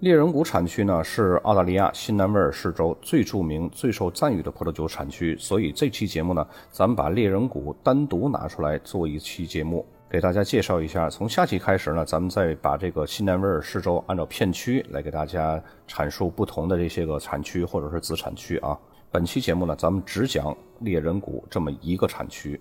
猎人谷产区呢是澳大利亚新南威尔士州最著名、最受赞誉的葡萄酒产区，所以这期节目呢，咱们把猎人谷单独拿出来做一期节目，给大家介绍一下。从下期开始呢，咱们再把这个新南威尔士州按照片区来给大家阐述不同的这些个产区或者是子产区啊。本期节目呢，咱们只讲猎人谷这么一个产区。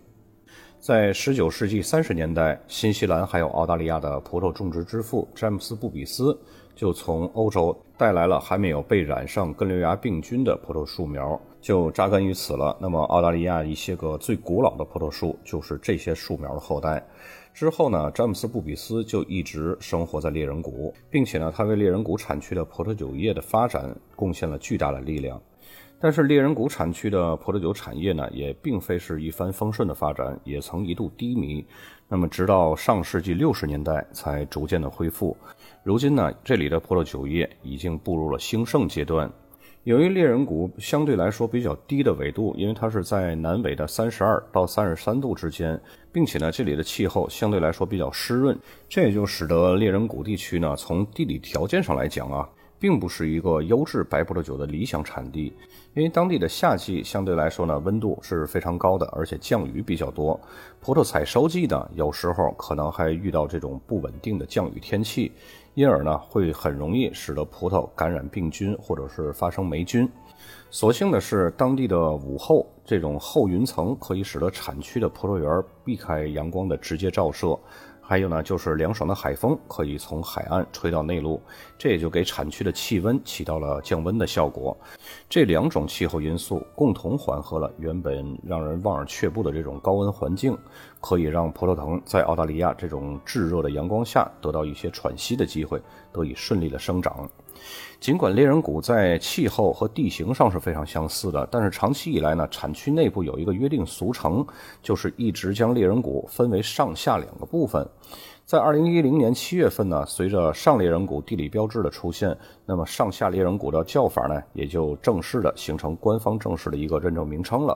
在19世纪30年代，新西兰还有澳大利亚的葡萄种植之父詹姆斯·布比斯就从欧洲带来了还没有被染上根瘤蚜病菌的葡萄树苗，就扎根于此了。那么，澳大利亚一些个最古老的葡萄树就是这些树苗的后代。之后呢，詹姆斯·布比斯就一直生活在猎人谷，并且呢，他为猎人谷产区的葡萄酒业的发展贡献了巨大的力量。但是猎人谷产区的葡萄酒产业呢，也并非是一帆风顺的发展，也曾一度低迷。那么，直到上世纪六十年代才逐渐的恢复。如今呢，这里的葡萄酒业已经步入了兴盛阶段。由于猎人谷相对来说比较低的纬度，因为它是在南纬的三十二到三十三度之间，并且呢，这里的气候相对来说比较湿润，这也就使得猎人谷地区呢，从地理条件上来讲啊。并不是一个优质白葡萄酒的理想产地，因为当地的夏季相对来说呢温度是非常高的，而且降雨比较多。葡萄采收季呢有时候可能还遇到这种不稳定的降雨天气，因而呢会很容易使得葡萄感染病菌或者是发生霉菌。所幸的是，当地的午后这种厚云层可以使得产区的葡萄园避开阳光的直接照射。还有呢，就是凉爽的海风可以从海岸吹到内陆，这也就给产区的气温起到了降温的效果。这两种气候因素共同缓和了原本让人望而却步的这种高温环境，可以让葡萄藤在澳大利亚这种炙热的阳光下得到一些喘息的机会，得以顺利的生长。尽管猎人谷在气候和地形上是非常相似的，但是长期以来呢，产区内部有一个约定俗成，就是一直将猎人谷分为上下两个部分。在二零一零年七月份呢，随着上猎人谷地理标志的出现，那么上下猎人谷的叫法呢，也就正式的形成官方正式的一个认证名称了。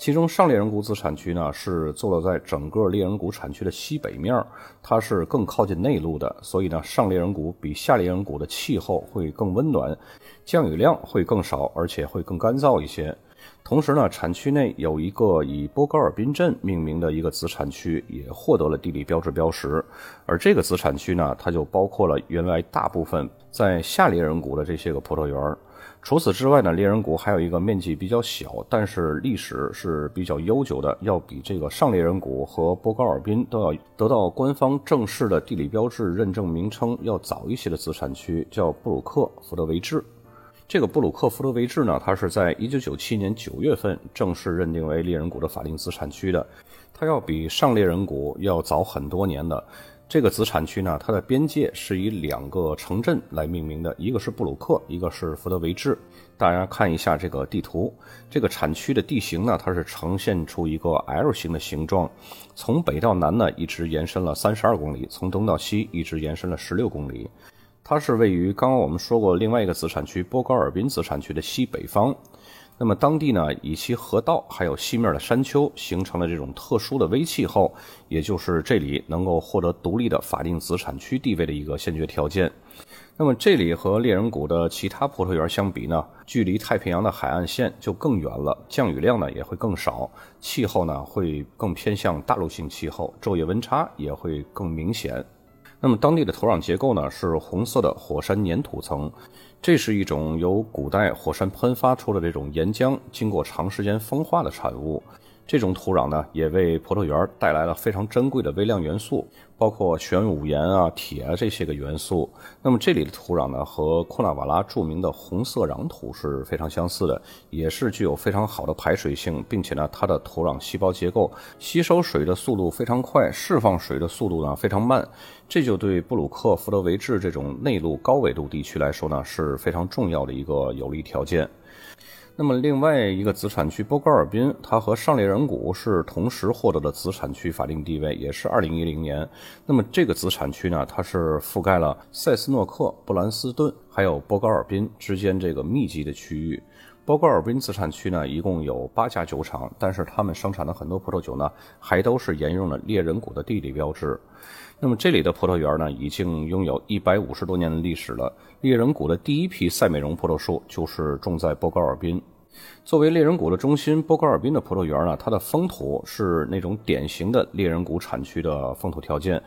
其中上猎人谷子产区呢是坐落在整个猎人谷产区的西北面，它是更靠近内陆的，所以呢上猎人谷比下猎人谷的气候会更温暖，降雨量会更少，而且会更干燥一些。同时呢，产区内有一个以波高尔宾镇命名的一个子产区，也获得了地理标志标识。而这个子产区呢，它就包括了原来大部分在下猎人谷的这些个葡萄园。除此之外呢，猎人谷还有一个面积比较小，但是历史是比较悠久的，要比这个上猎人谷和波高尔宾都要得到官方正式的地理标志认证名称要早一些的子产区，叫布鲁克福德维治。这个布鲁克福德维治呢，它是在1997年9月份正式认定为猎人谷的法定子产区的，它要比上猎人谷要早很多年的。这个子产区呢，它的边界是以两个城镇来命名的，一个是布鲁克，一个是福德维治。大家看一下这个地图，这个产区的地形呢，它是呈现出一个 L 型的形状，从北到南呢一直延伸了三十二公里，从东到西一直延伸了十六公里。它是位于刚刚我们说过另外一个子产区波高尔宾子产区的西北方。那么当地呢，以其河道还有西面的山丘形成了这种特殊的微气候，也就是这里能够获得独立的法定子产区地位的一个先决条件。那么这里和猎人谷的其他葡萄园相比呢，距离太平洋的海岸线就更远了，降雨量呢也会更少，气候呢会更偏向大陆性气候，昼夜温差也会更明显。那么当地的土壤结构呢是红色的火山粘土层。这是一种由古代火山喷发出的这种岩浆，经过长时间风化的产物。这种土壤呢，也为葡萄园带来了非常珍贵的微量元素，包括玄武岩啊、铁啊这些个元素。那么这里的土壤呢，和库纳瓦拉著名的红色壤土是非常相似的，也是具有非常好的排水性，并且呢，它的土壤细胞结构吸收水的速度非常快，释放水的速度呢非常慢。这就对布鲁克福德维治这种内陆高纬度地区来说呢，是非常重要的一个有利条件。那么另外一个子产区波高尔宾，它和上列人谷是同时获得的子产区法定地位，也是二零一零年。那么这个子产区呢，它是覆盖了塞斯诺克、布兰斯顿还有波高尔宾之间这个密集的区域。波高尔宾子产区呢，一共有八家酒厂，但是他们生产的很多葡萄酒呢，还都是沿用了猎人谷的地理标志。那么这里的葡萄园呢，已经拥有一百五十多年的历史了。猎人谷的第一批赛美容葡萄树就是种在波高尔宾。作为猎人谷的中心，波高尔宾的葡萄园呢，它的风土是那种典型的猎人谷产区的风土条件。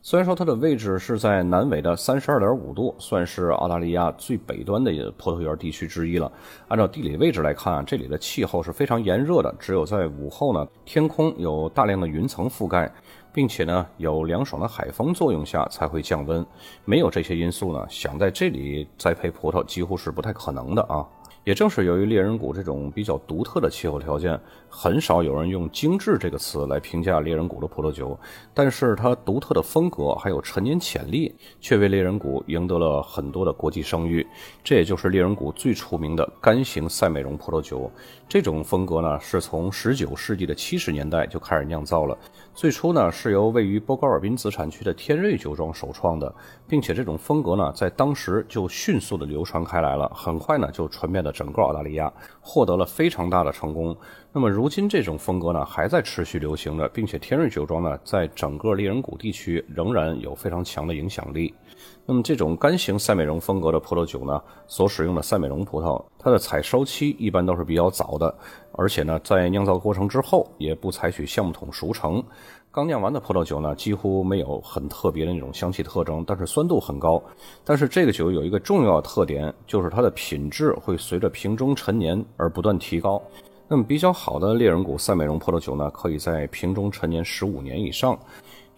虽然说它的位置是在南纬的三十二点五度，算是澳大利亚最北端的葡萄园地区之一了。按照地理位置来看啊，这里的气候是非常炎热的，只有在午后呢，天空有大量的云层覆盖。并且呢，有凉爽的海风作用下才会降温。没有这些因素呢，想在这里栽培葡萄几乎是不太可能的啊。也正是由于猎人谷这种比较独特的气候条件，很少有人用“精致”这个词来评价猎人谷的葡萄酒。但是它独特的风格还有陈年潜力，却为猎人谷赢得了很多的国际声誉。这也就是猎人谷最出名的干型赛美容葡萄酒。这种风格呢，是从19世纪的70年代就开始酿造了。最初呢，是由位于波高尔宾子产区的天瑞酒庄首创的，并且这种风格呢，在当时就迅速的流传开来了，很快呢，就传遍了整个澳大利亚，获得了非常大的成功。那么如今这种风格呢，还在持续流行着，并且天瑞酒庄呢，在整个猎人谷地区仍然有非常强的影响力。那么这种干型赛美容风格的葡萄酒呢，所使用的赛美容葡萄，它的采收期一般都是比较早的，而且呢，在酿造过程之后也不采取橡木桶熟成。刚酿完的葡萄酒呢，几乎没有很特别的那种香气特征，但是酸度很高。但是这个酒有一个重要的特点，就是它的品质会随着瓶中陈年而不断提高。那么比较好的猎人谷赛美容葡萄酒呢，可以在瓶中陈年十五年以上。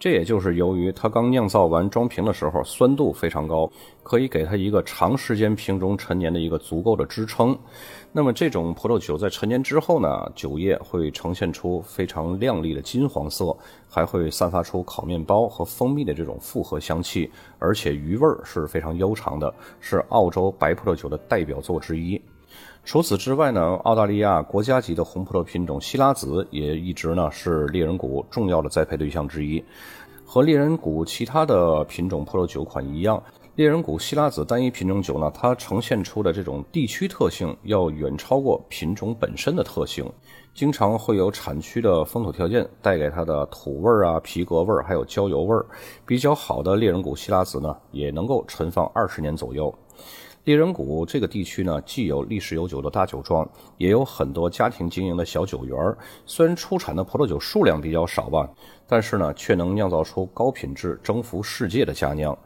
这也就是由于它刚酿造完装瓶的时候酸度非常高，可以给它一个长时间瓶中陈年的一个足够的支撑。那么这种葡萄酒在陈年之后呢，酒液会呈现出非常亮丽的金黄色，还会散发出烤面包和蜂蜜的这种复合香气，而且余味儿是非常悠长的，是澳洲白葡萄酒的代表作之一。除此之外呢，澳大利亚国家级的红葡萄品种西拉子也一直呢是猎人谷重要的栽培对象之一。和猎人谷其他的品种葡萄酒款一样，猎人谷西拉子单一品种酒呢，它呈现出的这种地区特性要远超过品种本身的特性，经常会有产区的风土条件带给它的土味儿啊、皮革味儿，还有焦油味儿。比较好的猎人谷西拉子呢，也能够陈放二十年左右。猎人谷这个地区呢，既有历史悠久的大酒庄，也有很多家庭经营的小酒园。虽然出产的葡萄酒数量比较少吧。但是呢，却能酿造出高品质、征服世界的佳酿。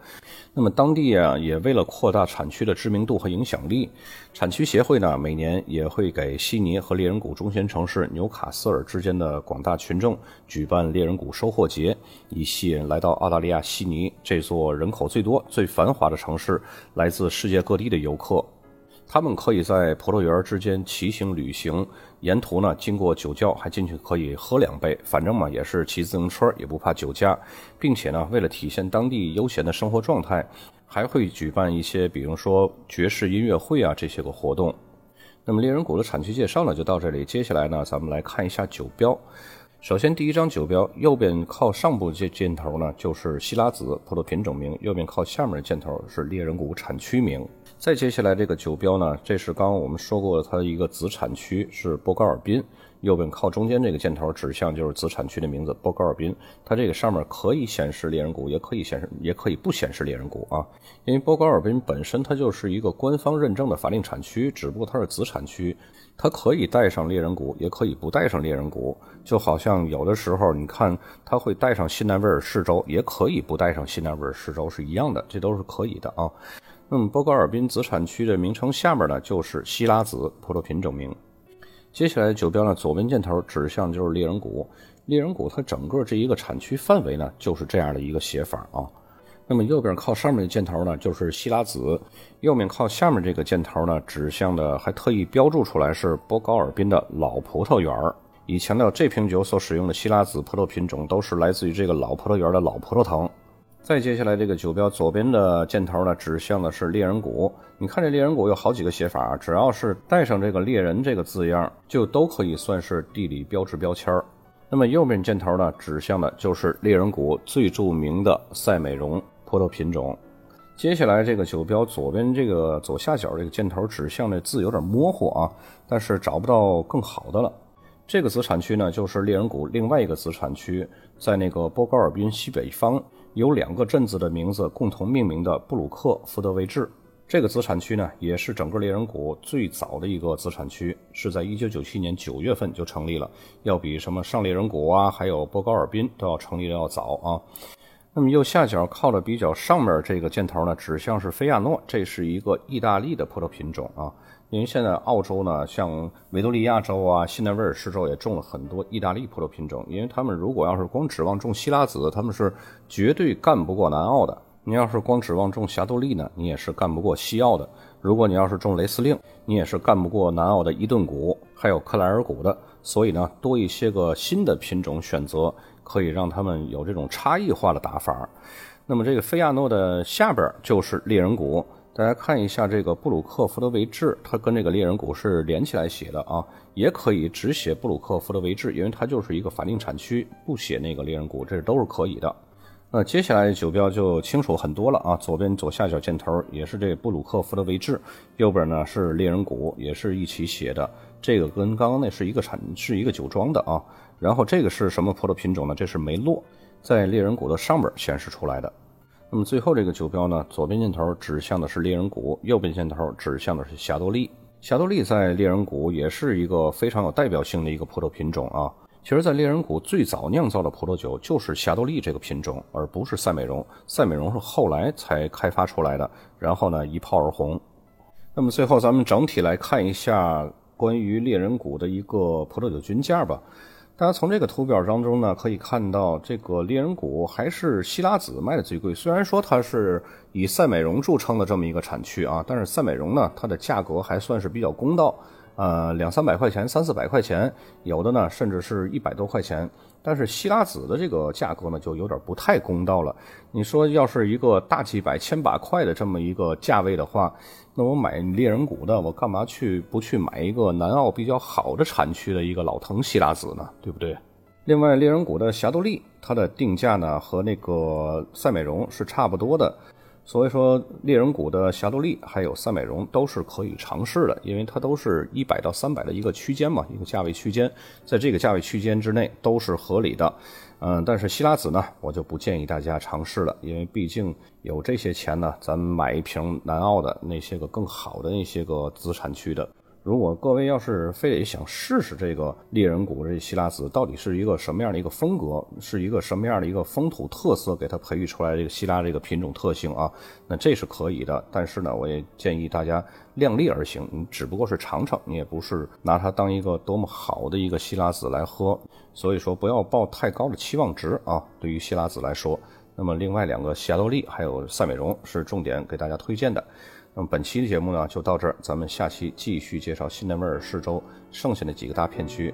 那么当地啊，也为了扩大产区的知名度和影响力，产区协会呢，每年也会给悉尼和猎人谷中心城市纽卡斯尔之间的广大群众举办猎人谷收获节，以吸引来到澳大利亚悉尼这座人口最多、最繁华的城市来自世界各地的游客。他们可以在葡萄园之间骑行旅行，沿途呢经过酒窖还进去可以喝两杯，反正嘛也是骑自行车也不怕酒驾，并且呢为了体现当地悠闲的生活状态，还会举办一些比如说爵士音乐会啊这些个活动。那么猎人谷的产区介绍呢就到这里，接下来呢咱们来看一下酒标。首先，第一张酒标右边靠上部这箭头呢，就是希拉子葡萄品种名；右边靠下面的箭头是猎人谷产区名。再接下来这个酒标呢，这是刚刚我们说过它的一个子产区是波高尔宾。右边靠中间这个箭头指向就是子产区的名字波高尔宾。它这个上面可以显示猎人谷，也可以显示，也可以不显示猎人谷啊。因为波高尔宾本身它就是一个官方认证的法定产区，只不过它是子产区。它可以带上猎人谷，也可以不带上猎人谷，就好像有的时候你看，它会带上新南威尔士州，也可以不带上新南威尔士州，是一样的，这都是可以的啊。那么波高尔宾子产区的名称下面呢，就是希拉子葡萄品种名。接下来酒标呢，左边箭头指向就是猎人谷，猎人谷它整个这一个产区范围呢，就是这样的一个写法啊。那么右边靠上面的箭头呢，就是希拉子；右面靠下面这个箭头呢，指向的还特意标注出来是波高尔宾的老葡萄园儿，以强调这瓶酒所使用的希拉子葡萄品种都是来自于这个老葡萄园的老葡萄藤。再接下来这个酒标左边的箭头呢，指向的是猎人谷。你看这猎人谷有好几个写法，只要是带上这个猎人这个字样，就都可以算是地理标志标签儿。那么右边箭头呢，指向的就是猎人谷最著名的赛美容葡萄品种。接下来这个酒标左边这个左下角这个箭头指向的字有点模糊啊，但是找不到更好的了。这个子产区呢，就是猎人谷另外一个子产区，在那个波高尔滨西北方。有两个镇子的名字共同命名的布鲁克福德维治，这个子产区呢，也是整个猎人谷最早的一个子产区，是在一九九七年九月份就成立了，要比什么上猎人谷啊，还有波高尔滨都要成立的要早啊。那么右下角靠的比较上面这个箭头呢，指向是菲亚诺，这是一个意大利的葡萄品种啊。因为现在澳洲呢，像维多利亚州啊、新南威尔士州也种了很多意大利葡萄品种。因为他们如果要是光指望种希拉子，他们是绝对干不过南澳的。你要是光指望种霞多丽呢，你也是干不过西澳的。如果你要是种雷司令，你也是干不过南澳的伊顿谷还有克莱尔谷的。所以呢，多一些个新的品种选择，可以让他们有这种差异化的打法。那么这个菲亚诺的下边就是猎人谷。大家看一下这个布鲁克福德维治，它跟这个猎人谷是连起来写的啊，也可以只写布鲁克福德维治，因为它就是一个法定产区，不写那个猎人谷，这都是可以的。那接下来酒标就清楚很多了啊，左边左下角箭头也是这布鲁克福德维治，右边呢是猎人谷，也是一起写的。这个跟刚刚那是一个产是一个酒庄的啊，然后这个是什么葡萄品种呢？这是梅洛，在猎人谷的上边显示出来的。那么最后这个酒标呢，左边箭头指向的是猎人谷，右边箭头指向的是霞多丽。霞多丽在猎人谷也是一个非常有代表性的一个葡萄品种啊。其实，在猎人谷最早酿造的葡萄酒就是霞多丽这个品种，而不是赛美容。赛美容是后来才开发出来的，然后呢一炮而红。那么最后咱们整体来看一下关于猎人谷的一个葡萄酒均价吧。大家从这个图表当中呢，可以看到，这个猎人谷还是希拉子卖的最贵。虽然说它是以赛美容著称的这么一个产区啊，但是赛美容呢，它的价格还算是比较公道，呃，两三百块钱、三四百块钱，有的呢甚至是一百多块钱。但是希拉子的这个价格呢，就有点不太公道了。你说要是一个大几百、千把块的这么一个价位的话。那我买猎人谷的，我干嘛去不去买一个南澳比较好的产区的一个老藤希拉子呢？对不对？另外，猎人谷的霞多丽，它的定价呢和那个赛美容是差不多的。所以说，猎人谷的霞多丽还有赛美容都是可以尝试的，因为它都是一百到三百的一个区间嘛，一个价位区间，在这个价位区间之内都是合理的。嗯，但是希拉子呢，我就不建议大家尝试了，因为毕竟有这些钱呢，咱买一瓶南澳的那些个更好的那些个资产区的。如果各位要是非得想试试这个猎人谷这希拉子到底是一个什么样的一个风格，是一个什么样的一个风土特色，给它培育出来这个希拉这个品种特性啊，那这是可以的。但是呢，我也建议大家量力而行，你只不过是尝尝，你也不是拿它当一个多么好的一个希拉子来喝。所以说，不要抱太高的期望值啊。对于希拉子来说，那么另外两个霞多丽还有赛美容是重点给大家推荐的。那么本期的节目呢就到这儿，咱们下期继续介绍新南威尔士州剩下的几个大片区。